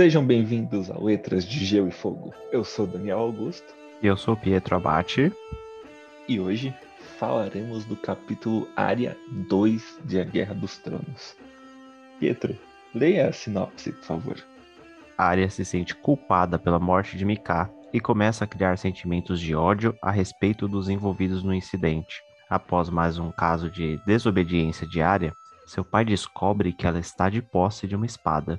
Sejam bem-vindos a Letras de Gelo e Fogo. Eu sou Daniel Augusto. E eu sou Pietro Abate. E hoje falaremos do capítulo Área 2 de A Guerra dos Tronos. Pietro, leia a sinopse, por favor. Arya se sente culpada pela morte de Mika e começa a criar sentimentos de ódio a respeito dos envolvidos no incidente. Após mais um caso de desobediência de Arya, seu pai descobre que ela está de posse de uma espada.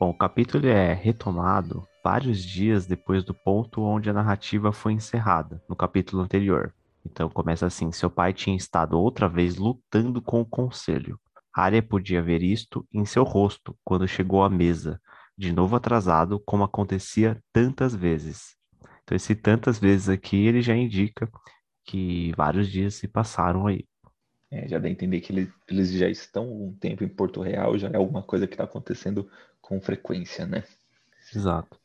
Bom, o capítulo é retomado vários dias depois do ponto onde a narrativa foi encerrada, no capítulo anterior. Então começa assim: seu pai tinha estado outra vez lutando com o conselho. Arya podia ver isto em seu rosto quando chegou à mesa, de novo atrasado, como acontecia tantas vezes. Então, esse tantas vezes aqui, ele já indica que vários dias se passaram aí. É, já dá a entender que ele, eles já estão um tempo em Porto Real, já é alguma coisa que está acontecendo com frequência, né? Exato.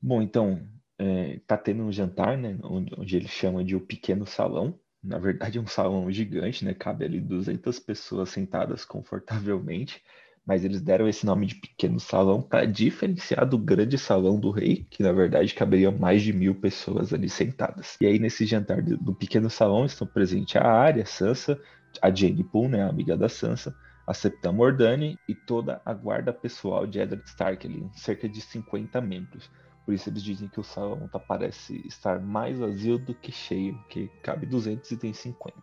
Bom, então, é, tá tendo um jantar, né, onde, ele chama de o pequeno salão. Na verdade, é um salão gigante, né? Cabe ali 200 pessoas sentadas confortavelmente mas eles deram esse nome de pequeno salão para diferenciar do grande salão do rei, que na verdade caberiam mais de mil pessoas ali sentadas. E aí nesse jantar do pequeno salão estão presentes a Arya, a Sansa, a Jane Poole, né, a amiga da Sansa, a Septa Mordane e toda a guarda pessoal de Eddard Stark, ali, cerca de 50 membros. Por isso eles dizem que o salão tá, parece estar mais vazio do que cheio, que cabe 200 e tem 50.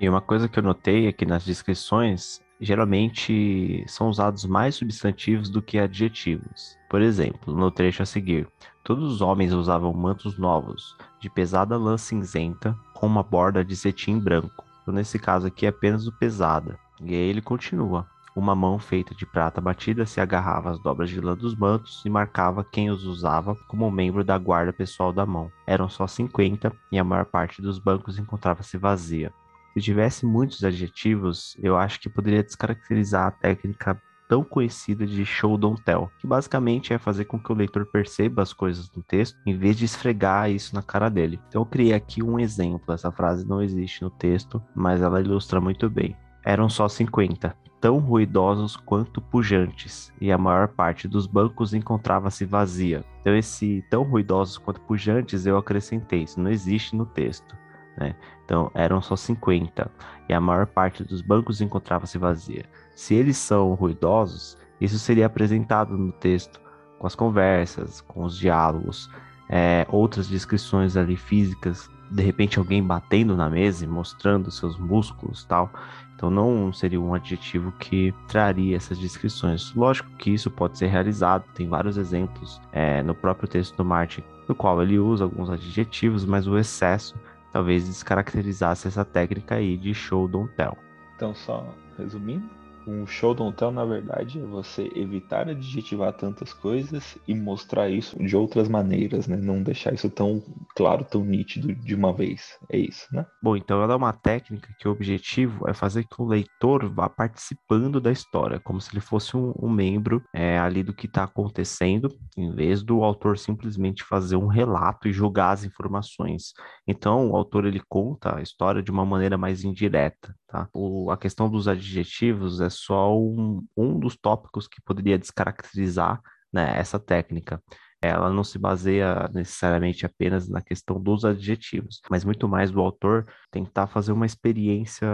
E uma coisa que eu notei é que nas descrições geralmente são usados mais substantivos do que adjetivos. Por exemplo, no trecho a seguir, todos os homens usavam mantos novos, de pesada lã cinzenta, com uma borda de cetim branco. Então, nesse caso aqui é apenas o pesada. E aí ele continua. Uma mão feita de prata batida se agarrava às dobras de lã dos mantos e marcava quem os usava como membro da guarda pessoal da mão. Eram só 50 e a maior parte dos bancos encontrava-se vazia. Se tivesse muitos adjetivos, eu acho que poderia descaracterizar a técnica tão conhecida de show don't tell, que basicamente é fazer com que o leitor perceba as coisas no texto, em vez de esfregar isso na cara dele. Então eu criei aqui um exemplo, essa frase não existe no texto, mas ela ilustra muito bem. Eram só 50, tão ruidosos quanto pujantes, e a maior parte dos bancos encontrava-se vazia. Então esse tão ruidosos quanto pujantes eu acrescentei, isso não existe no texto. Né? Então eram só 50 e a maior parte dos bancos encontrava-se vazia. Se eles são ruidosos, isso seria apresentado no texto com as conversas, com os diálogos, é, outras descrições ali físicas, de repente alguém batendo na mesa e mostrando seus músculos tal. Então não seria um adjetivo que traria essas descrições. Lógico que isso pode ser realizado, tem vários exemplos é, no próprio texto do Martin, no qual ele usa alguns adjetivos, mas o excesso talvez descaracterizasse essa técnica aí de show don't tell. Então, só resumindo, um show don't tell, na verdade, é você evitar adjetivar tantas coisas e mostrar isso de outras maneiras, né? Não deixar isso tão claro, tão nítido de uma vez. É isso, né? Bom, então ela é uma técnica que o objetivo é fazer que o leitor vá participando da história, como se ele fosse um, um membro é, ali do que está acontecendo, em vez do autor simplesmente fazer um relato e jogar as informações. Então, o autor ele conta a história de uma maneira mais indireta, tá? O, a questão dos adjetivos é só um, um dos tópicos que poderia descaracterizar né, essa técnica. Ela não se baseia necessariamente apenas na questão dos adjetivos, mas muito mais do autor tentar fazer uma experiência,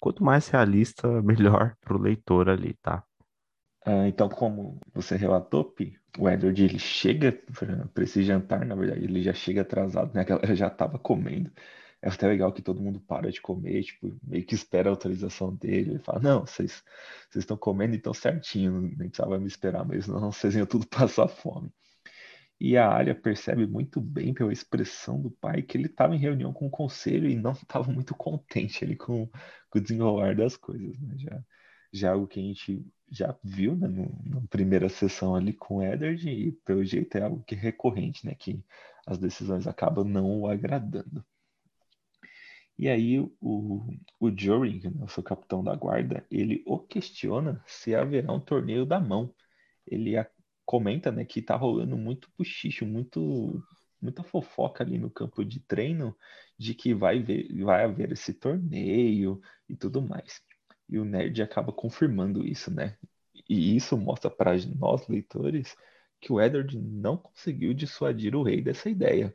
quanto mais realista, melhor para o leitor ali, tá? Ah, então, como você relatou, Pi, o Edward ele chega para esse jantar, na verdade, ele já chega atrasado, né? A galera já estava comendo é até legal que todo mundo para de comer, tipo, meio que espera a autorização dele. Ele fala, não, vocês estão comendo então certinho, nem precisava me esperar, mas não, vocês iam tudo passar fome. E a Arya percebe muito bem pela expressão do pai que ele estava em reunião com o conselho e não estava muito contente ali com, com, o desenrolar das coisas, né? Já, já algo que a gente já viu né, no, na primeira sessão ali com o Eddard e pelo jeito é algo que é recorrente, né? Que as decisões acabam não o agradando. E aí o, o Joring, né, o seu capitão da guarda, ele o questiona se haverá um torneio da mão. Ele a, comenta né, que está rolando muito puxicho, muito, muita fofoca ali no campo de treino de que vai, ver, vai haver esse torneio e tudo mais. E o Nerd acaba confirmando isso, né? E isso mostra para nós, leitores, que o Edward não conseguiu dissuadir o rei dessa ideia.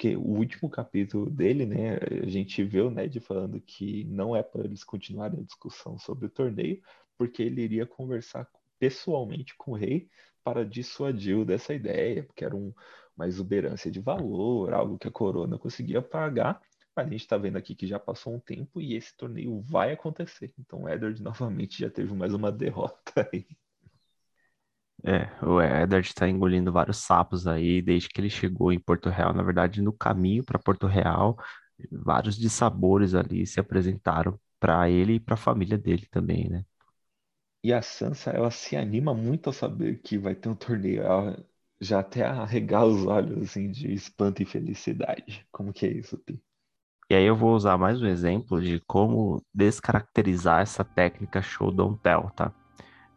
Porque o último capítulo dele, né, a gente vê o Ned falando que não é para eles continuarem a discussão sobre o torneio, porque ele iria conversar pessoalmente com o rei para dissuadi-lo dessa ideia, porque era um, uma exuberância de valor, algo que a coroa conseguia pagar. Mas a gente está vendo aqui que já passou um tempo e esse torneio vai acontecer. Então Edward novamente já teve mais uma derrota aí. É, o Edward está engolindo vários sapos aí desde que ele chegou em Porto Real. Na verdade, no caminho para Porto Real, vários dissabores ali se apresentaram para ele e para a família dele também, né? E a Sansa, ela se anima muito ao saber que vai ter um torneio. Ela já até arregala os olhos assim de espanto e felicidade. Como que é isso, Pi? E aí eu vou usar mais um exemplo de como descaracterizar essa técnica show don't tell, tá?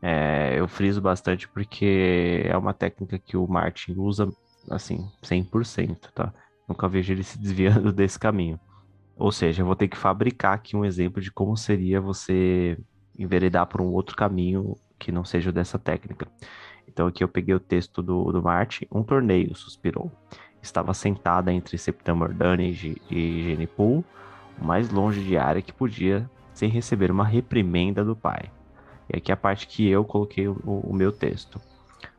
É, eu friso bastante porque é uma técnica que o Martin usa, assim, 100%, tá? Nunca vejo ele se desviando desse caminho. Ou seja, eu vou ter que fabricar aqui um exemplo de como seria você enveredar por um outro caminho que não seja dessa técnica. Então aqui eu peguei o texto do, do Martin. Um torneio, suspirou. Estava sentada entre September Dunnage e Jenny Poole, o mais longe de área que podia, sem receber uma reprimenda do pai. E aqui é a parte que eu coloquei o, o meu texto.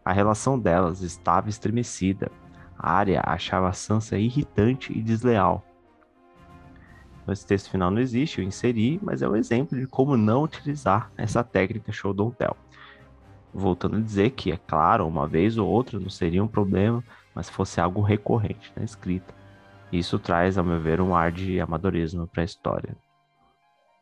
A relação delas estava estremecida. A área achava a Sansa irritante e desleal. Esse texto final não existe, eu inseri, mas é um exemplo de como não utilizar essa técnica show don't tell. Voltando a dizer que, é claro, uma vez ou outra não seria um problema, mas se fosse algo recorrente na escrita. Isso traz, ao meu ver, um ar de amadorismo para a história.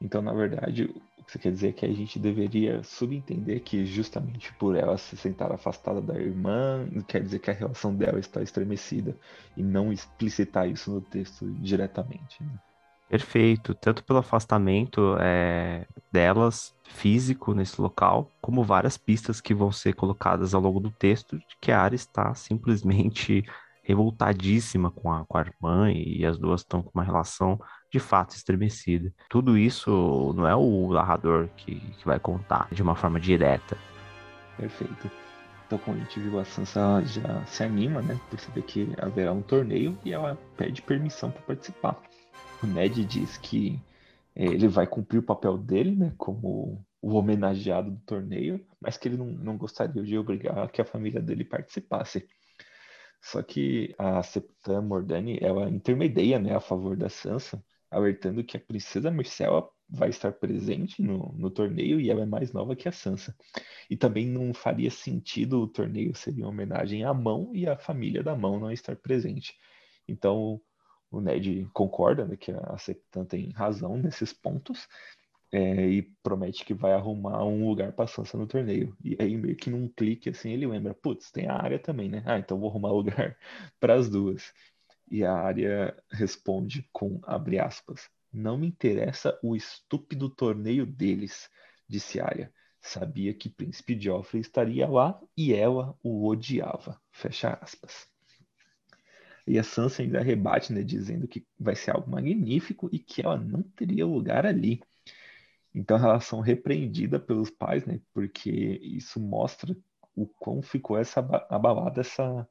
Então, na verdade, o que você quer dizer é que a gente deveria subentender que justamente por ela se sentar afastada da irmã, quer dizer que a relação dela está estremecida e não explicitar isso no texto diretamente. Né? Perfeito, tanto pelo afastamento é, delas físico nesse local, como várias pistas que vão ser colocadas ao longo do texto de que a área está simplesmente revoltadíssima com a, com a irmã e as duas estão com uma relação de fato estremecida. Tudo isso não é o narrador que, que vai contar de uma forma direta. Perfeito. Então, como a gente viu, a Sansa já se anima, né? Por saber que haverá um torneio e ela pede permissão para participar. O Ned diz que é, ele vai cumprir o papel dele, né? Como o homenageado do torneio, mas que ele não, não gostaria de obrigar que a família dele participasse. Só que a Septa Mordani, ela intermedia né, a favor da Sansa, alertando que a princesa Myrcella vai estar presente no, no torneio e ela é mais nova que a Sansa. E também não faria sentido o torneio ser em homenagem à mão e a família da mão não estar presente. Então o Ned concorda né, que a Septan tem razão nesses pontos é, e promete que vai arrumar um lugar para Sansa no torneio. E aí, meio que num clique assim, ele lembra: putz, tem a área também, né? Ah, então vou arrumar lugar para as duas. E a área responde com abre aspas: Não me interessa o estúpido torneio deles, disse Arya. Sabia que Príncipe Joffrey estaria lá e ela o odiava. Fecha aspas. E a Sansa ainda rebate, né, dizendo que vai ser algo magnífico e que ela não teria lugar ali. Então, a relação repreendida pelos pais, né? Porque isso mostra o quão ficou essa abalada essa,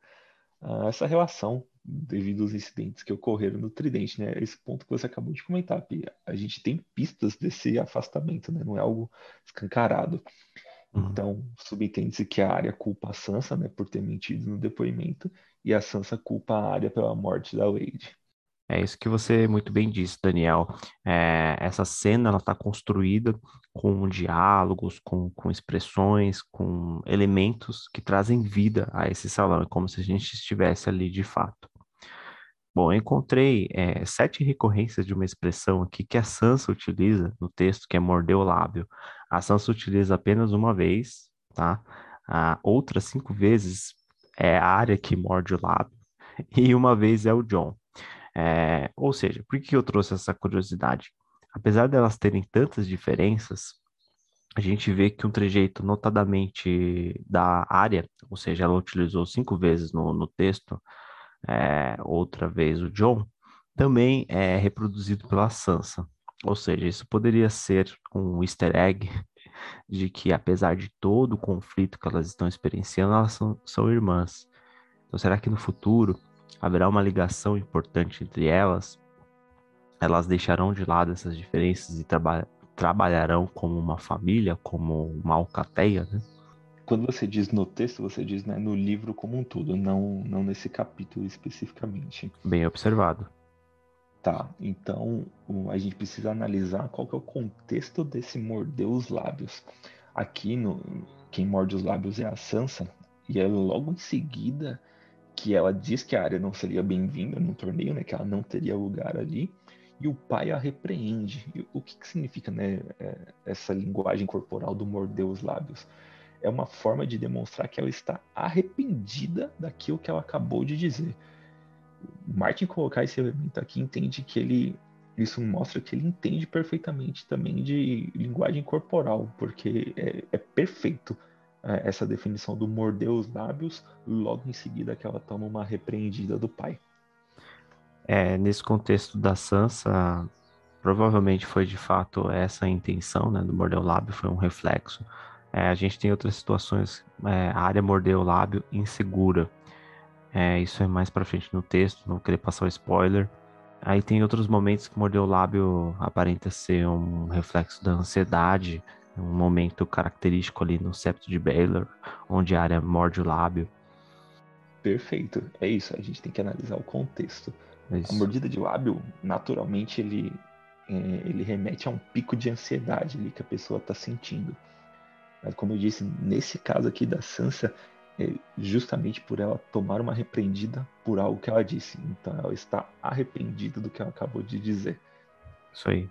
essa relação devido aos incidentes que ocorreram no Tridente, né? Esse ponto que você acabou de comentar. A gente tem pistas desse afastamento, né? Não é algo escancarado. Uhum. Então, subentende-se que a área culpa a Sansa, né, por ter mentido no depoimento, e a Sansa culpa a área pela morte da Wade. É isso que você muito bem disse, Daniel. É, essa cena está construída com diálogos, com, com expressões, com elementos que trazem vida a esse salão, é como se a gente estivesse ali de fato. Bom, eu encontrei é, sete recorrências de uma expressão aqui que a Sansa utiliza no texto, que é morder o lábio. A Sansa utiliza apenas uma vez, tá? A outras cinco vezes é a área que morde o lábio, e uma vez é o John. É, ou seja, por que eu trouxe essa curiosidade? Apesar delas terem tantas diferenças, a gente vê que um trejeito notadamente da área, ou seja, ela utilizou cinco vezes no, no texto, é, outra vez o John, também é reproduzido pela Sansa. Ou seja, isso poderia ser um easter egg de que, apesar de todo o conflito que elas estão experienciando, elas são, são irmãs. Então, será que no futuro haverá uma ligação importante entre elas? Elas deixarão de lado essas diferenças e traba trabalharão como uma família, como uma alcateia, né? Quando você diz no texto, você diz né, no livro como um todo, não, não nesse capítulo especificamente. Bem observado. Tá, então a gente precisa analisar qual que é o contexto desse morder os lábios. Aqui, no, quem morde os lábios é a Sansa, e é logo em seguida que ela diz que a área não seria bem-vinda no torneio, né, que ela não teria lugar ali, e o pai a repreende. E o que, que significa né, é, essa linguagem corporal do morder os lábios? É uma forma de demonstrar que ela está arrependida daquilo que ela acabou de dizer. Martin colocar esse elemento aqui entende que ele isso mostra que ele entende perfeitamente também de linguagem corporal, porque é, é perfeito é, essa definição do morder os lábios, logo em seguida que ela toma uma repreendida do pai. É, nesse contexto da Sansa, provavelmente foi de fato essa a intenção, né, do morder o lábio, foi um reflexo. É, a gente tem outras situações, é, a área morder o lábio insegura, é, isso é mais pra frente no texto, não vou querer passar o spoiler. Aí tem outros momentos que morder o lábio aparenta ser um reflexo da ansiedade, um momento característico ali no septo de Baylor, onde a área morde o lábio. Perfeito, é isso, a gente tem que analisar o contexto. É a mordida de lábio, naturalmente, ele, é, ele remete a um pico de ansiedade ali que a pessoa está sentindo. Mas como eu disse, nesse caso aqui da Sansa, é justamente por ela tomar uma repreendida por algo que ela disse. Então ela está arrependida do que ela acabou de dizer. Isso aí.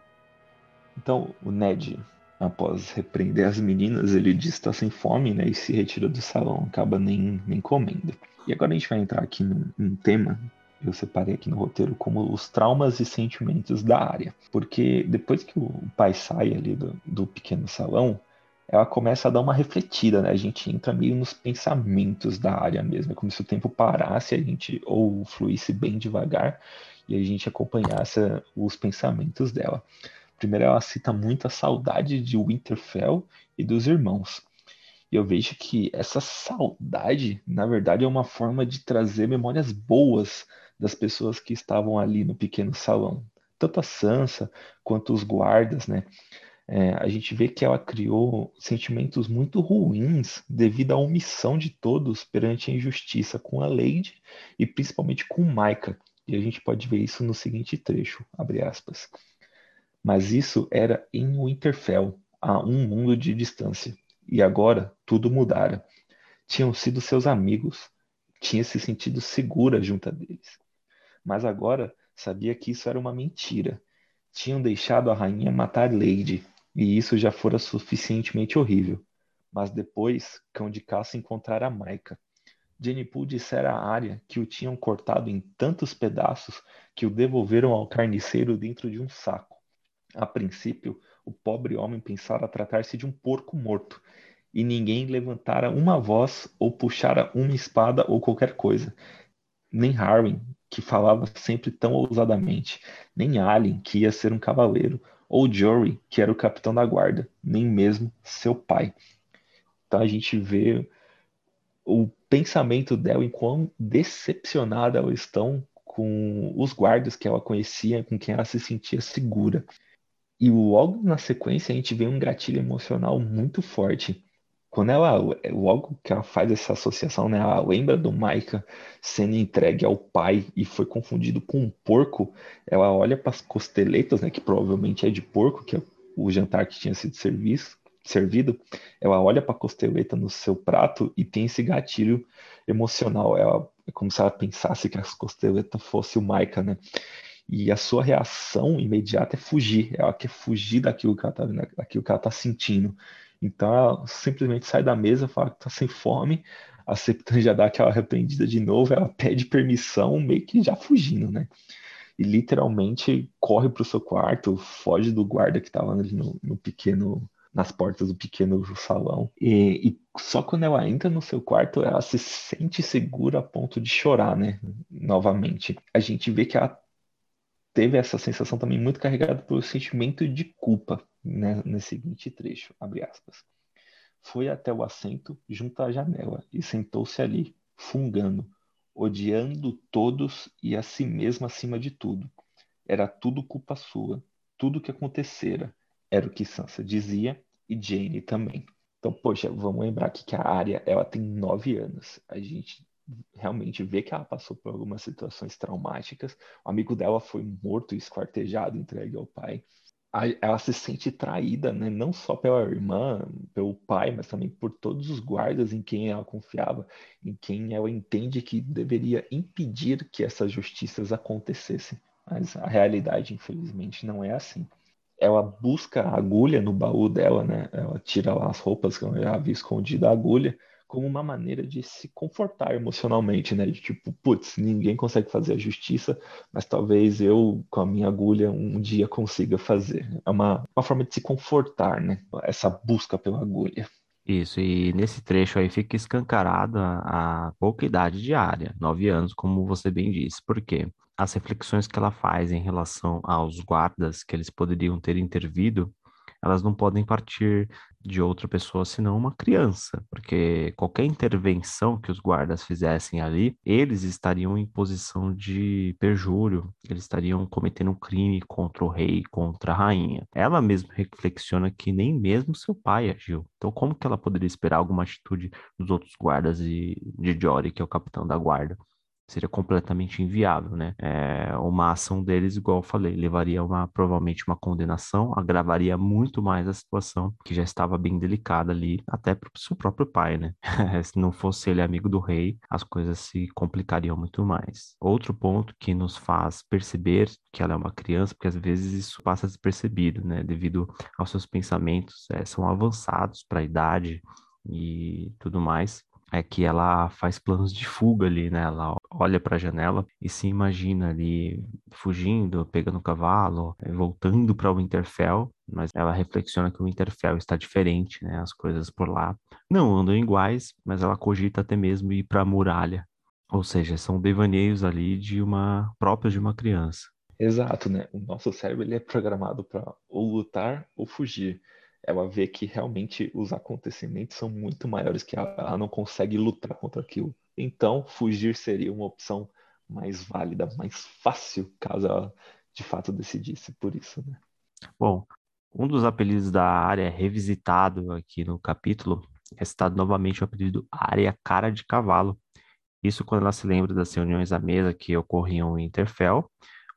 Então o Ned, após repreender as meninas, ele diz que está sem fome né, e se retira do salão, acaba nem, nem comendo. E agora a gente vai entrar aqui num, num tema eu separei aqui no roteiro como os traumas e sentimentos da área. Porque depois que o pai sai ali do, do pequeno salão, ela começa a dar uma refletida, né? A gente entra meio nos pensamentos da área mesmo. É como se o tempo parasse, a gente ou fluísse bem devagar e a gente acompanhasse os pensamentos dela. Primeiro, ela cita muito a saudade de Winterfell e dos irmãos. E eu vejo que essa saudade, na verdade, é uma forma de trazer memórias boas das pessoas que estavam ali no pequeno salão. Tanto a Sansa quanto os guardas, né? É, a gente vê que ela criou sentimentos muito ruins devido à omissão de todos perante a injustiça com a Lady e principalmente com Micah. E a gente pode ver isso no seguinte trecho, abre aspas. Mas isso era em Winterfell, a um mundo de distância. E agora tudo mudara. Tinham sido seus amigos, tinha se sentido segura junto deles. Mas agora sabia que isso era uma mentira. Tinham deixado a rainha matar Lady e isso já fora suficientemente horrível. Mas depois, cão de caça encontrara Maica. Jenny Poole dissera à área que o tinham cortado em tantos pedaços que o devolveram ao carniceiro dentro de um saco. A princípio, o pobre homem pensara tratar-se de um porco morto, e ninguém levantara uma voz ou puxara uma espada ou qualquer coisa. Nem Harwin, que falava sempre tão ousadamente, nem Alien, que ia ser um cavaleiro, ou Jory, que era o capitão da guarda, nem mesmo seu pai. Então a gente vê o pensamento dela em quão decepcionada ela estão com os guardas que ela conhecia, com quem ela se sentia segura. E logo na sequência a gente vê um gatilho emocional muito forte quando ela, logo que ela faz essa associação, né, ela lembra do Micah sendo entregue ao pai e foi confundido com um porco, ela olha para as costeletas, né, que provavelmente é de porco, que é o jantar que tinha sido serviço, servido, ela olha para a costeleta no seu prato e tem esse gatilho emocional. Ela, é como se ela pensasse que as costeletas fosse o Micah, né? E a sua reação imediata é fugir. Ela quer fugir daquilo que ela está tá sentindo. Então ela simplesmente sai da mesa, fala que tá sem fome, a Septan já dá aquela arrependida de novo, ela pede permissão, meio que já fugindo, né? E literalmente corre pro seu quarto, foge do guarda que tava ali no, no pequeno nas portas do pequeno salão. E, e, só quando ela entra no seu quarto, ela se sente segura a ponto de chorar, né? Novamente. A gente vê que ela teve essa sensação também muito carregada pelo sentimento de culpa, né, nesse seguinte trecho, abre aspas. Foi até o assento junto à janela e sentou-se ali, fungando, odiando todos e a si mesma acima de tudo. Era tudo culpa sua, tudo que acontecera. Era o que Sansa dizia e Jane também. Então, poxa, vamos lembrar aqui que a Arya, ela tem nove anos. A gente realmente vê que ela passou por algumas situações traumáticas. O amigo dela foi morto esquartejado, entregue ao pai. Ela se sente traída, né? não só pela irmã, pelo pai, mas também por todos os guardas em quem ela confiava, em quem ela entende que deveria impedir que essas justiças acontecessem. Mas a realidade, infelizmente, não é assim ela busca a agulha no baú dela, né? Ela tira lá as roupas que ela havia escondido a agulha como uma maneira de se confortar emocionalmente, né? De tipo, putz, ninguém consegue fazer a justiça, mas talvez eu, com a minha agulha, um dia consiga fazer. É uma, uma forma de se confortar, né? Essa busca pela agulha. Isso, e nesse trecho aí fica escancarada a pouca idade diária, nove anos, como você bem disse. Por quê? As reflexões que ela faz em relação aos guardas que eles poderiam ter intervido elas não podem partir de outra pessoa senão uma criança, porque qualquer intervenção que os guardas fizessem ali, eles estariam em posição de perjúrio, eles estariam cometendo um crime contra o rei, contra a rainha. Ela mesma reflexiona que nem mesmo seu pai agiu. Então, como que ela poderia esperar alguma atitude dos outros guardas e de Jory, que é o capitão da guarda? Seria completamente inviável, né? É, uma ação deles, igual eu falei, levaria uma provavelmente uma condenação, agravaria muito mais a situação que já estava bem delicada ali, até para o seu próprio pai, né? Se não fosse ele amigo do rei, as coisas se complicariam muito mais. Outro ponto que nos faz perceber que ela é uma criança, porque às vezes isso passa despercebido, né? Devido aos seus pensamentos, é, são avançados para a idade e tudo mais é que ela faz planos de fuga ali, né? Ela olha para a janela e se imagina ali fugindo, pegando o cavalo, eh, voltando para o Winterfell, mas ela reflexiona que o Winterfell está diferente, né? As coisas por lá não andam iguais, mas ela cogita até mesmo ir para a muralha. Ou seja, são devaneios ali de uma próprios de uma criança. Exato, né? O nosso cérebro ele é programado para ou lutar ou fugir ela vê que realmente os acontecimentos são muito maiores que ela, ela não consegue lutar contra aquilo. Então, fugir seria uma opção mais válida, mais fácil, caso ela de fato decidisse por isso, né? Bom, um dos apelidos da área revisitado aqui no capítulo é citado novamente o apelido área cara de cavalo. Isso quando ela se lembra das reuniões à mesa que ocorriam em Interfell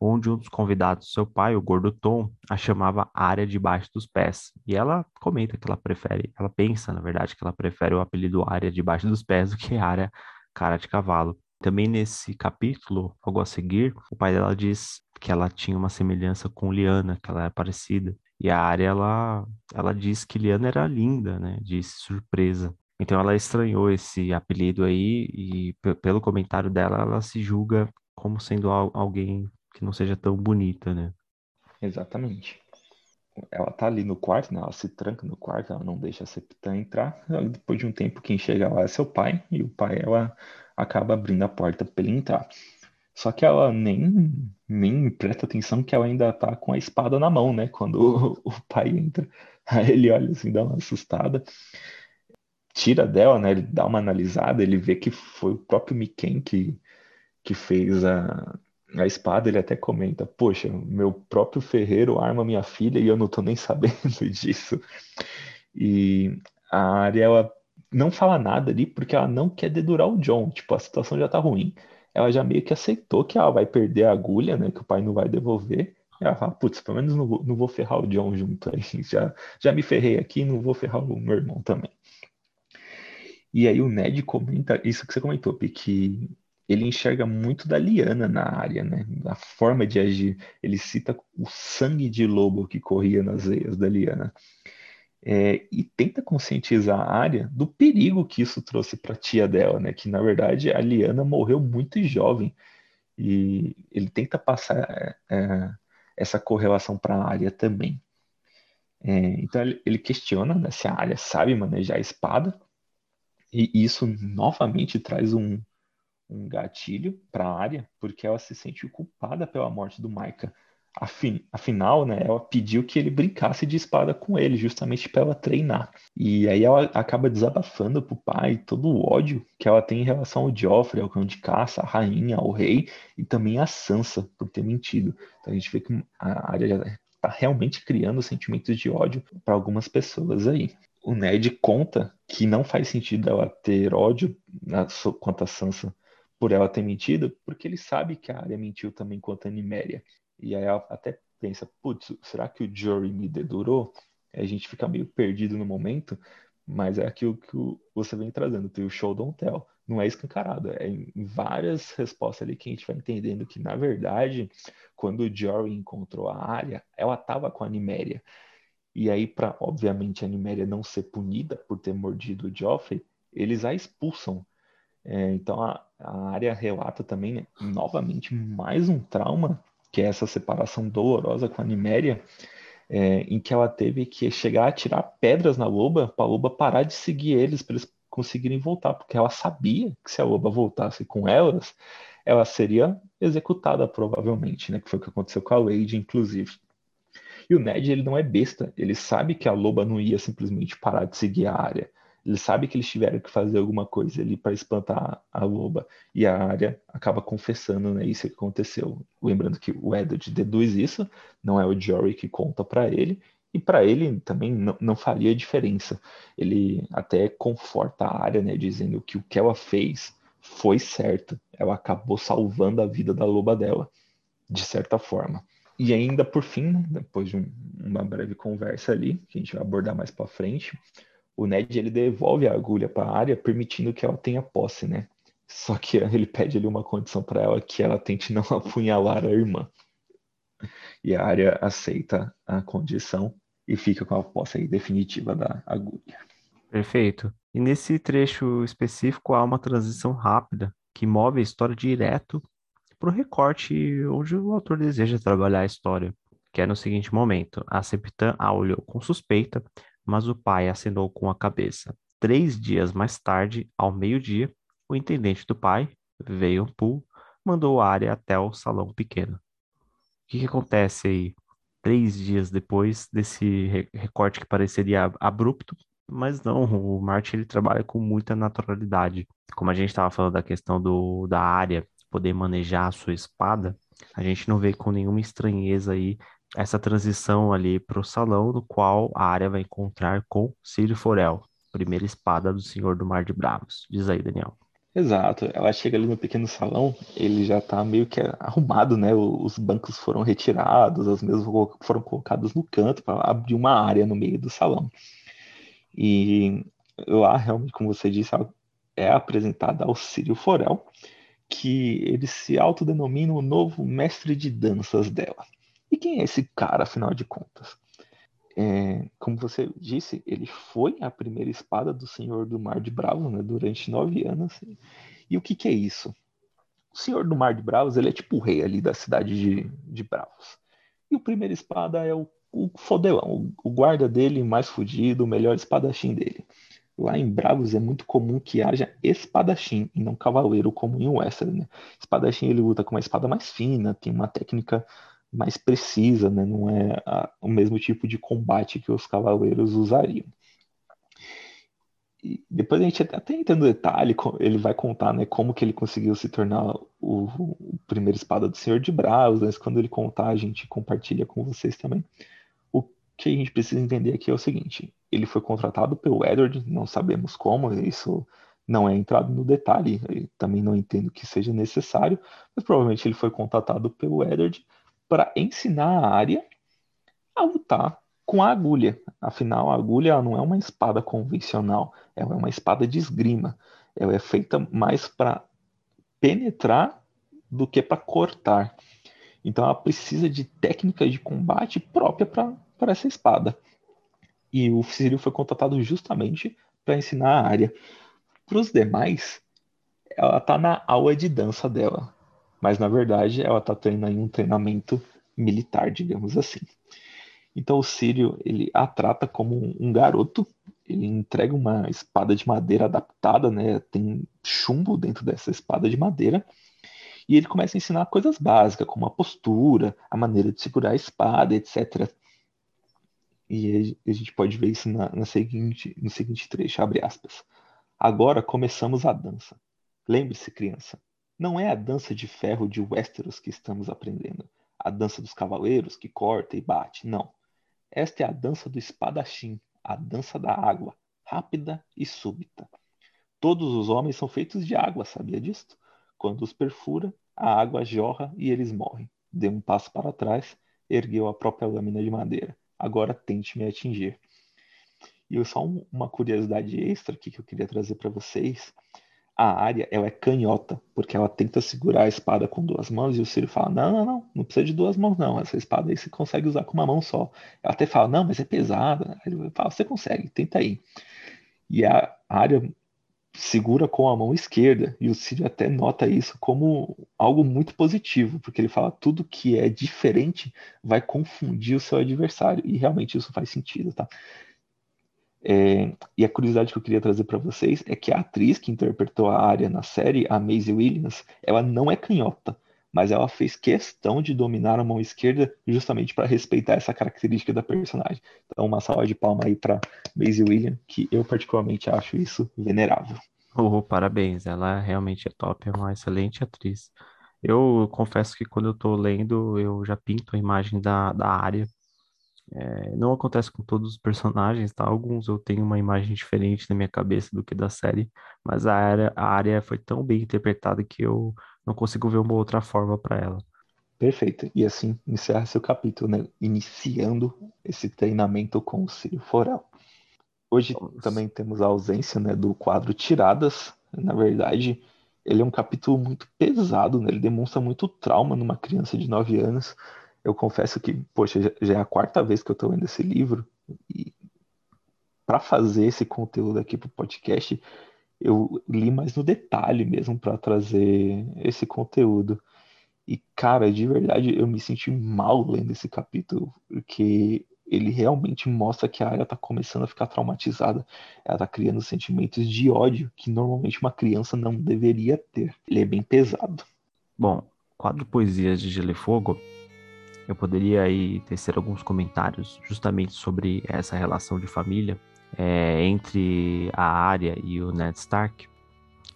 onde um dos convidados, seu pai, o gordo Tom, a chamava área debaixo dos pés. E ela comenta que ela prefere, ela pensa, na verdade, que ela prefere o apelido área debaixo dos pés do que área cara de cavalo. Também nesse capítulo, logo a seguir, o pai dela diz que ela tinha uma semelhança com Liana, que ela é parecida. E a área, ela, ela diz que Liana era linda, né? Disse surpresa. Então ela estranhou esse apelido aí e pelo comentário dela, ela se julga como sendo alguém que não seja tão bonita, né? Exatamente. Ela tá ali no quarto, né? Ela se tranca no quarto, ela não deixa a Septã entrar. Depois de um tempo, quem chega lá é seu pai, e o pai, ela acaba abrindo a porta para ele entrar. Só que ela nem, nem presta atenção que ela ainda tá com a espada na mão, né? Quando o, o pai entra. Aí ele olha assim, dá uma assustada. Tira dela, né? Ele dá uma analisada, ele vê que foi o próprio Miken que, que fez a, a espada, ele até comenta: Poxa, meu próprio ferreiro arma minha filha e eu não tô nem sabendo disso. E a Arya, ela não fala nada ali porque ela não quer dedurar o John. Tipo, a situação já tá ruim. Ela já meio que aceitou que ela vai perder a agulha, né? Que o pai não vai devolver. E ela fala: Putz, pelo menos não vou, não vou ferrar o John junto aí. Já, já me ferrei aqui, não vou ferrar o meu irmão também. E aí o Ned comenta isso que você comentou, que ele enxerga muito da Liana na área, né? A forma de agir. Ele cita o sangue de lobo que corria nas veias da Liana. É, e tenta conscientizar a área do perigo que isso trouxe para a tia dela, né? Que na verdade a Liana morreu muito jovem e ele tenta passar é, essa correlação para a área também. É, então ele, questiona né, se a área sabe manejar a espada e isso novamente traz um, um gatilho para a área, porque ela se sente culpada pela morte do Maika. Afinal, né, ela pediu que ele brincasse de espada com ele, justamente para ela treinar. E aí ela acaba desabafando pro pai todo o ódio que ela tem em relação ao Joffrey, ao cão de caça, à rainha, ao rei e também a Sansa por ter mentido. Então a gente vê que a área já está realmente criando sentimentos de ódio para algumas pessoas aí. O Ned conta que não faz sentido ela ter ódio na, quanto a Sansa por ela ter mentido, porque ele sabe que a Arya mentiu também quanto a Niméria. E aí ela até pensa, putz, será que o Jory me dedurou? A gente fica meio perdido no momento, mas é aquilo que você vem trazendo, tem o show don't tell. Não é escancarado, é em várias respostas ali que a gente vai entendendo que, na verdade, quando o Jory encontrou a área, ela estava com a Niméria. E aí, para obviamente a Niméria não ser punida por ter mordido o Joffrey, eles a expulsam. É, então a, a área relata também, né, novamente, mais um trauma que é essa separação dolorosa com a Niméria, é, em que ela teve que chegar a tirar pedras na loba para a loba parar de seguir eles, para eles conseguirem voltar, porque ela sabia que se a loba voltasse com elas, ela seria executada provavelmente, né? Que foi o que aconteceu com a Wade, inclusive. E o Ned, ele não é besta, ele sabe que a loba não ia simplesmente parar de seguir a área. Ele sabe que eles tiveram que fazer alguma coisa ali para espantar a loba. E a área acaba confessando, né? Isso que aconteceu. Lembrando que o Edward deduz isso, não é o Jory que conta para ele. E para ele também não, não faria diferença. Ele até conforta a área, né? Dizendo que o que ela fez foi certo. Ela acabou salvando a vida da loba dela, de certa forma. E ainda por fim, né, depois de um, uma breve conversa ali, que a gente vai abordar mais para frente, o Ned ele devolve a agulha para a área, permitindo que ela tenha posse, né? Só que ele pede ali uma condição para ela que ela tente não apunhalar a irmã. E a área aceita a condição e fica com a posse definitiva da agulha. Perfeito. E nesse trecho específico há uma transição rápida que move a história direto para o recorte onde o autor deseja trabalhar a história, que é no seguinte momento: a Septã a olhou com suspeita, mas o pai acenou com a cabeça. Três dias mais tarde, ao meio-dia, o intendente do pai, veio Pool, mandou a área até o salão pequeno. O que, que acontece aí? Três dias depois desse recorte que pareceria abrupto, mas não, o Martin ele trabalha com muita naturalidade. Como a gente estava falando da questão do, da área poder manejar a sua espada, a gente não vê com nenhuma estranheza aí essa transição ali para o salão, no qual a área vai encontrar com Círio Forel, primeira espada do Senhor do Mar de Bravos. Diz aí, Daniel. Exato, ela chega ali no pequeno salão, ele já está meio que arrumado, né? Os bancos foram retirados, as mesas foram colocadas no canto para abrir uma área no meio do salão. E lá, realmente, como você disse, é apresentada ao Círio Forel, que ele se autodenomina o novo mestre de danças dela. E quem é esse cara, afinal de contas? É, como você disse, ele foi a primeira espada do Senhor do Mar de Bravos né, durante nove anos. E o que, que é isso? O Senhor do Mar de Bravos ele é tipo o rei ali da cidade de, de Bravos. E o primeiro espada é o, o fodelão, o, o guarda dele mais fudido, o melhor espadachim dele. Lá em Bravos é muito comum que haja espadachim e não cavaleiro como em Western. Né? Espadachim ele luta com uma espada mais fina, tem uma técnica mais precisa, né? não é a, o mesmo tipo de combate que os cavaleiros usariam. E depois a gente até entra no detalhe, ele vai contar né, como que ele conseguiu se tornar o, o primeiro espada do Senhor de Bravos, mas quando ele contar a gente compartilha com vocês também. O que a gente precisa entender aqui é o seguinte, ele foi contratado pelo Edward, não sabemos como, isso não é entrado no detalhe, também não entendo que seja necessário, mas provavelmente ele foi contratado pelo Edward para ensinar a área a lutar com a agulha. Afinal, a agulha não é uma espada convencional, ela é uma espada de esgrima. Ela é feita mais para penetrar do que para cortar. Então ela precisa de técnicas de combate própria para essa espada. E o Círio foi contratado justamente para ensinar a área. Para os demais, ela está na aula de dança dela mas na verdade ela está tendo aí um treinamento militar, digamos assim. Então o Sírio ele a trata como um garoto, ele entrega uma espada de madeira adaptada, né? Tem chumbo dentro dessa espada de madeira E ele começa a ensinar coisas básicas, como a postura, a maneira de segurar a espada, etc. E a gente pode ver isso na, na seguinte, no seguinte trecho, abre aspas. Agora começamos a dança. Lembre-se, criança, não é a dança de ferro de Westeros que estamos aprendendo, a dança dos cavaleiros que corta e bate, não. Esta é a dança do espadachim, a dança da água, rápida e súbita. Todos os homens são feitos de água, sabia disto? Quando os perfura, a água jorra e eles morrem. Deu um passo para trás, ergueu a própria lâmina de madeira agora tente me atingir. E só um, uma curiosidade extra aqui que eu queria trazer para vocês. A área ela é canhota, porque ela tenta segurar a espada com duas mãos, e o Ciro fala: Não, não, não, não precisa de duas mãos, não. Essa espada aí você consegue usar com uma mão só. Ela até fala: Não, mas é pesada. Ele fala: Você consegue, tenta aí. E a área segura com a mão esquerda. E o Círio até nota isso como algo muito positivo, porque ele fala tudo que é diferente vai confundir o seu adversário. E realmente isso faz sentido, tá? É, e a curiosidade que eu queria trazer para vocês é que a atriz que interpretou a área na série, a Maisie Williams, ela não é canhota, mas ela fez questão de dominar a mão esquerda justamente para respeitar essa característica da personagem. Então, uma salva de palma aí para Maisie Williams, que eu particularmente acho isso venerável. Oh, parabéns, ela realmente é top, é uma excelente atriz. Eu confesso que quando eu estou lendo, eu já pinto a imagem da, da área. É, não acontece com todos os personagens, tá? Alguns eu tenho uma imagem diferente na minha cabeça do que da série, mas a área, a área foi tão bem interpretada que eu não consigo ver uma outra forma para ela. Perfeito. E assim encerra seu capítulo, né? Iniciando esse treinamento com o Círio Forel. Hoje Nossa. também temos a ausência né, do quadro Tiradas. Na verdade, ele é um capítulo muito pesado, né? ele demonstra muito trauma numa criança de 9 anos. Eu confesso que, poxa, já é a quarta vez que eu estou lendo esse livro. E para fazer esse conteúdo aqui para o podcast, eu li mais no detalhe mesmo para trazer esse conteúdo. E, cara, de verdade, eu me senti mal lendo esse capítulo, porque ele realmente mostra que a Arya está começando a ficar traumatizada. Ela está criando sentimentos de ódio que normalmente uma criança não deveria ter. Ele é bem pesado. Bom, quadro Poesias de Gelo e Fogo, eu poderia aí tecer alguns comentários justamente sobre essa relação de família é, entre a Arya e o Ned Stark.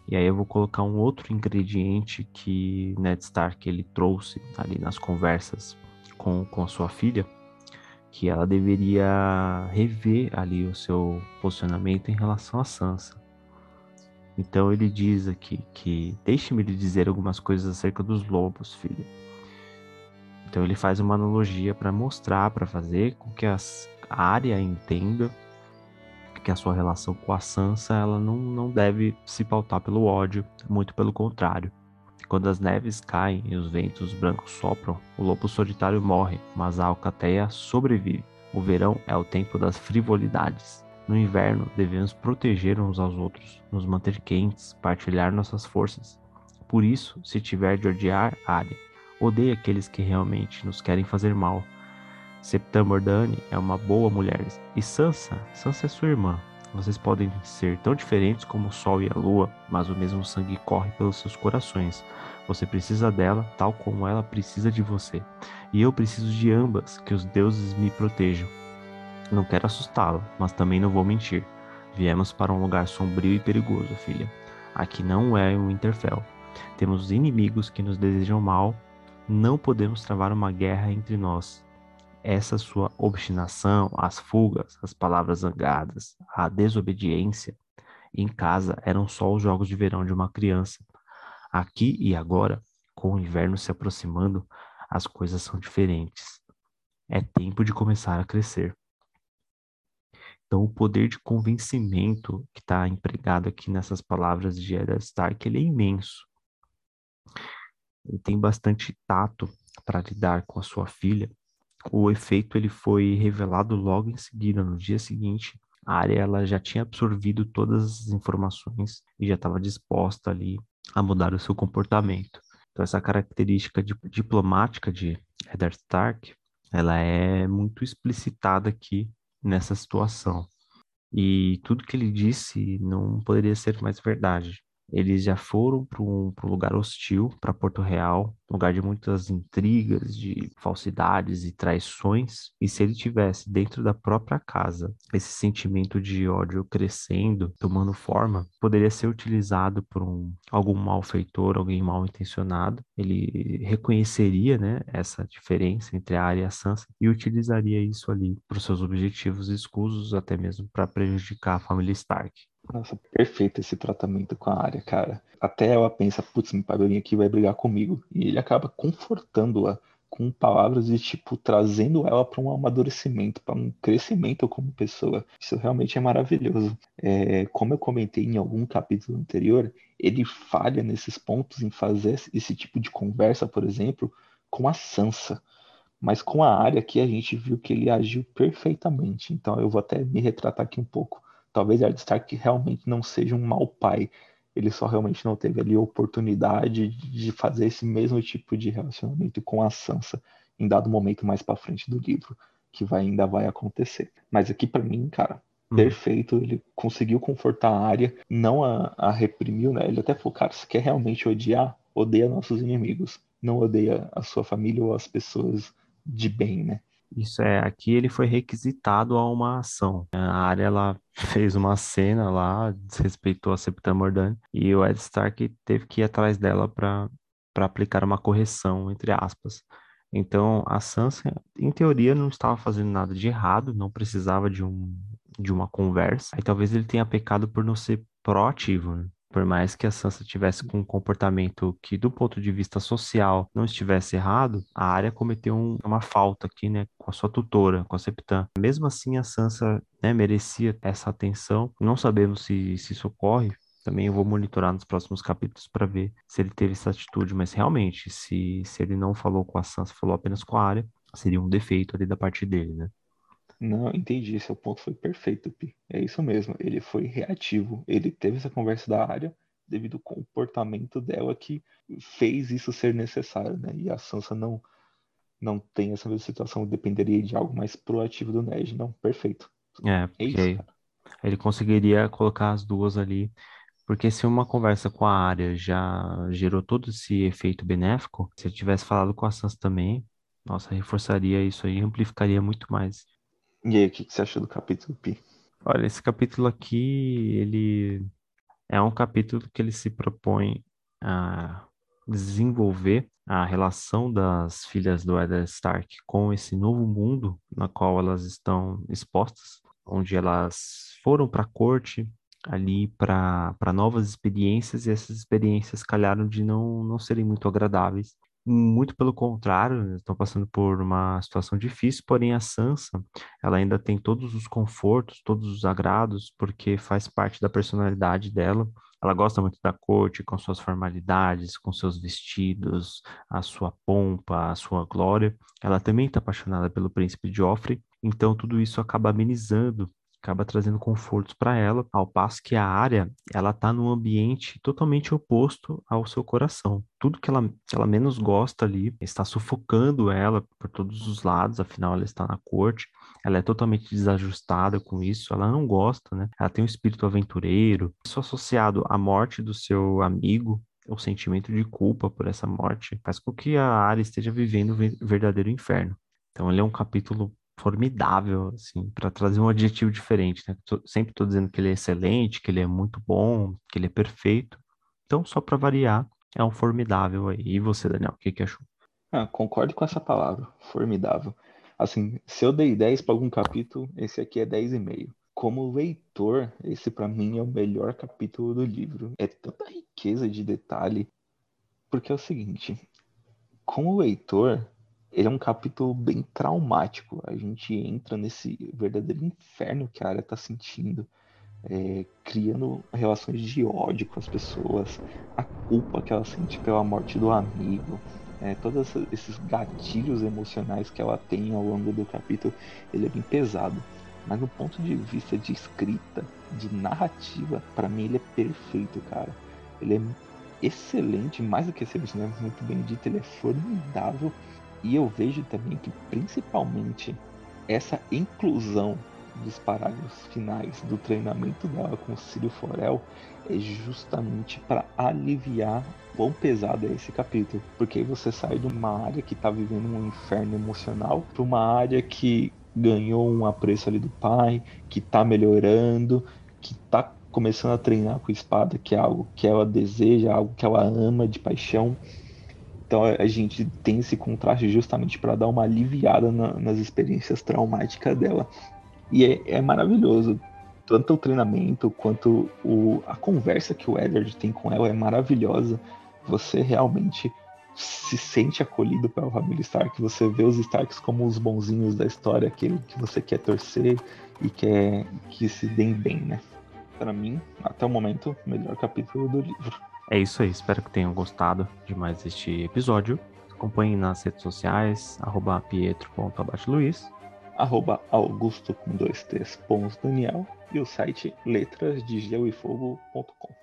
E aí eu vou colocar um outro ingrediente que Ned Stark ele trouxe ali nas conversas com, com a sua filha, que ela deveria rever ali o seu posicionamento em relação a Sansa. Então ele diz aqui que deixe-me lhe dizer algumas coisas acerca dos lobos, filha. Então ele faz uma analogia para mostrar, para fazer com que as, a área entenda que a sua relação com a Sansa ela não, não deve se pautar pelo ódio, muito pelo contrário. Quando as neves caem e os ventos brancos sopram, o lobo solitário morre, mas a alcateia sobrevive. O verão é o tempo das frivolidades. No inverno, devemos proteger uns aos outros, nos manter quentes, partilhar nossas forças. Por isso, se tiver de odiar, Arya, odeie aqueles que realmente nos querem fazer mal. Septa Mordane é uma boa mulher. E Sansa, Sansa é sua irmã. Vocês podem ser tão diferentes como o Sol e a Lua, mas o mesmo sangue corre pelos seus corações. Você precisa dela, tal como ela precisa de você. E eu preciso de ambas, que os deuses me protejam. Não quero assustá-la, mas também não vou mentir. Viemos para um lugar sombrio e perigoso, filha. Aqui não é o Winterfell. Temos inimigos que nos desejam mal. Não podemos travar uma guerra entre nós essa sua obstinação, as fugas, as palavras zangadas, a desobediência em casa eram só os jogos de verão de uma criança. Aqui e agora, com o inverno se aproximando, as coisas são diferentes. É tempo de começar a crescer. Então, o poder de convencimento que está empregado aqui nessas palavras de Eddard Stark, ele é imenso. Ele tem bastante tato para lidar com a sua filha, o efeito ele foi revelado logo em seguida, no dia seguinte. A área ela já tinha absorvido todas as informações e já estava disposta ali a mudar o seu comportamento. Então essa característica de, diplomática de Eddard Stark, ela é muito explicitada aqui nessa situação. E tudo que ele disse não poderia ser mais verdade. Eles já foram para um, um, lugar hostil, para Porto Real, lugar de muitas intrigas, de falsidades e traições. E se ele tivesse dentro da própria casa esse sentimento de ódio crescendo, tomando forma, poderia ser utilizado por um, algum malfeitor, alguém mal intencionado. Ele reconheceria né, essa diferença entre a Arya e a Sansa e utilizaria isso ali para os seus objetivos escusos, até mesmo para prejudicar a família Stark. Nossa, perfeito esse tratamento com a área, cara. Até ela pensa, putz, meu vir aqui vai brigar comigo. E ele acaba confortando-a com palavras de tipo, trazendo ela para um amadurecimento, para um crescimento como pessoa. Isso realmente é maravilhoso. É, como eu comentei em algum capítulo anterior, ele falha nesses pontos em fazer esse tipo de conversa, por exemplo, com a Sansa. Mas com a área aqui a gente viu que ele agiu perfeitamente. Então eu vou até me retratar aqui um pouco talvez Ed Stark realmente não seja um mau pai. Ele só realmente não teve ali a oportunidade de fazer esse mesmo tipo de relacionamento com a Sansa em dado momento mais para frente do livro, que vai, ainda vai acontecer. Mas aqui para mim, cara, hum. perfeito. Ele conseguiu confortar a área, não a, a, reprimiu, né? Ele até falou, cara, se quer realmente odiar, odeia nossos inimigos. Não odeia a sua família ou as pessoas de bem, né? Isso é, aqui ele foi requisitado a uma ação. A área ela fez uma cena lá, desrespeitou a Septa Mordani, e o Ed Stark teve que ir atrás dela para para aplicar uma correção, entre aspas. Então, a Sansa, em teoria, não estava fazendo nada de errado, não precisava de, um, de uma conversa. Aí talvez ele tenha pecado por não ser proativo, né? Por mais que a Sansa tivesse com um comportamento que, do ponto de vista social, não estivesse errado, a Arya cometeu um, uma falta aqui, né, com a sua tutora, com a Septã. Mesmo assim, a Sansa, né, merecia essa atenção. Não sabemos se, se isso ocorre, também eu vou monitorar nos próximos capítulos para ver se ele teve essa atitude, mas realmente, se, se ele não falou com a Sansa, falou apenas com a Arya, seria um defeito ali da parte dele, né? Não, entendi. Seu ponto foi perfeito, Pi. É isso mesmo. Ele foi reativo. Ele teve essa conversa da área devido ao comportamento dela que fez isso ser necessário, né? E a Sansa não não tem essa mesma situação, dependeria de algo mais proativo do Ned. Não, perfeito. É, é isso, ele conseguiria colocar as duas ali. Porque se uma conversa com a área já gerou todo esse efeito benéfico, se ele tivesse falado com a Sansa também, nossa, reforçaria isso aí, amplificaria muito mais. E aí, o que, você achou do capítulo Pi? Olha, esse capítulo aqui, ele é um capítulo que ele se propõe a desenvolver a relação das filhas do Eddard Stark com esse novo mundo na qual elas estão expostas, onde elas foram para a corte ali para novas experiências e essas experiências calharam de não, não serem muito agradáveis muito pelo contrário, estão passando por uma situação difícil, porém a Sansa, ela ainda tem todos os confortos, todos os agrados, porque faz parte da personalidade dela. Ela gosta muito da corte, com suas formalidades, com seus vestidos, a sua pompa, a sua glória. Ela também está apaixonada pelo príncipe Joffrey, então tudo isso acaba amenizando acaba trazendo confortos para ela, ao passo que a área ela está num ambiente totalmente oposto ao seu coração. Tudo que ela, que ela menos gosta ali está sufocando ela por todos os lados, afinal ela está na corte, ela é totalmente desajustada com isso, ela não gosta, né? Ela tem um espírito aventureiro, isso associado à morte do seu amigo, o sentimento de culpa por essa morte faz com que a área esteja vivendo o verdadeiro inferno. Então, ele é um capítulo formidável, assim, para trazer um adjetivo diferente, né? Tô, sempre estou dizendo que ele é excelente, que ele é muito bom, que ele é perfeito. Então, só para variar, é um formidável aí. E você, Daniel, o que, que achou? Ah, concordo com essa palavra, formidável. Assim, se eu dei 10 para algum capítulo, esse aqui é 10,5. Como leitor, esse para mim é o melhor capítulo do livro. É tanta riqueza de detalhe, porque é o seguinte, como leitor, ele é um capítulo bem traumático. A gente entra nesse verdadeiro inferno que a área está sentindo, é, criando relações de ódio com as pessoas, a culpa que ela sente pela morte do amigo, é, todos esses gatilhos emocionais que ela tem ao longo do capítulo, ele é bem pesado. Mas no ponto de vista de escrita, de narrativa, para mim ele é perfeito, cara. Ele é excelente, mais do que excelente, né? Muito bem dito, ele é formidável e eu vejo também que principalmente essa inclusão dos parágrafos finais do treinamento dela com o Círio Forel é justamente para aliviar quão pesado é esse capítulo. Porque aí você sai de uma área que está vivendo um inferno emocional para uma área que ganhou um apreço ali do pai, que está melhorando, que está começando a treinar com espada, que é algo que ela deseja, algo que ela ama de paixão. Então a gente tem esse contraste justamente para dar uma aliviada na, nas experiências traumáticas dela. E é, é, maravilhoso. Tanto o treinamento quanto o, a conversa que o Edward tem com ela é maravilhosa. Você realmente se sente acolhido pela família Stark. Você vê os Starks como os bonzinhos da história, aquele que você quer torcer e quer que se deem bem, né? Para mim, até o momento, o melhor capítulo do livro. É isso aí, espero que tenham gostado de mais este episódio. Acompanhe nas redes sociais, arroba pietro.abatiluiz. Arroba augusto com dois t's, Daniel. E o site letrasdegeloefogo.com.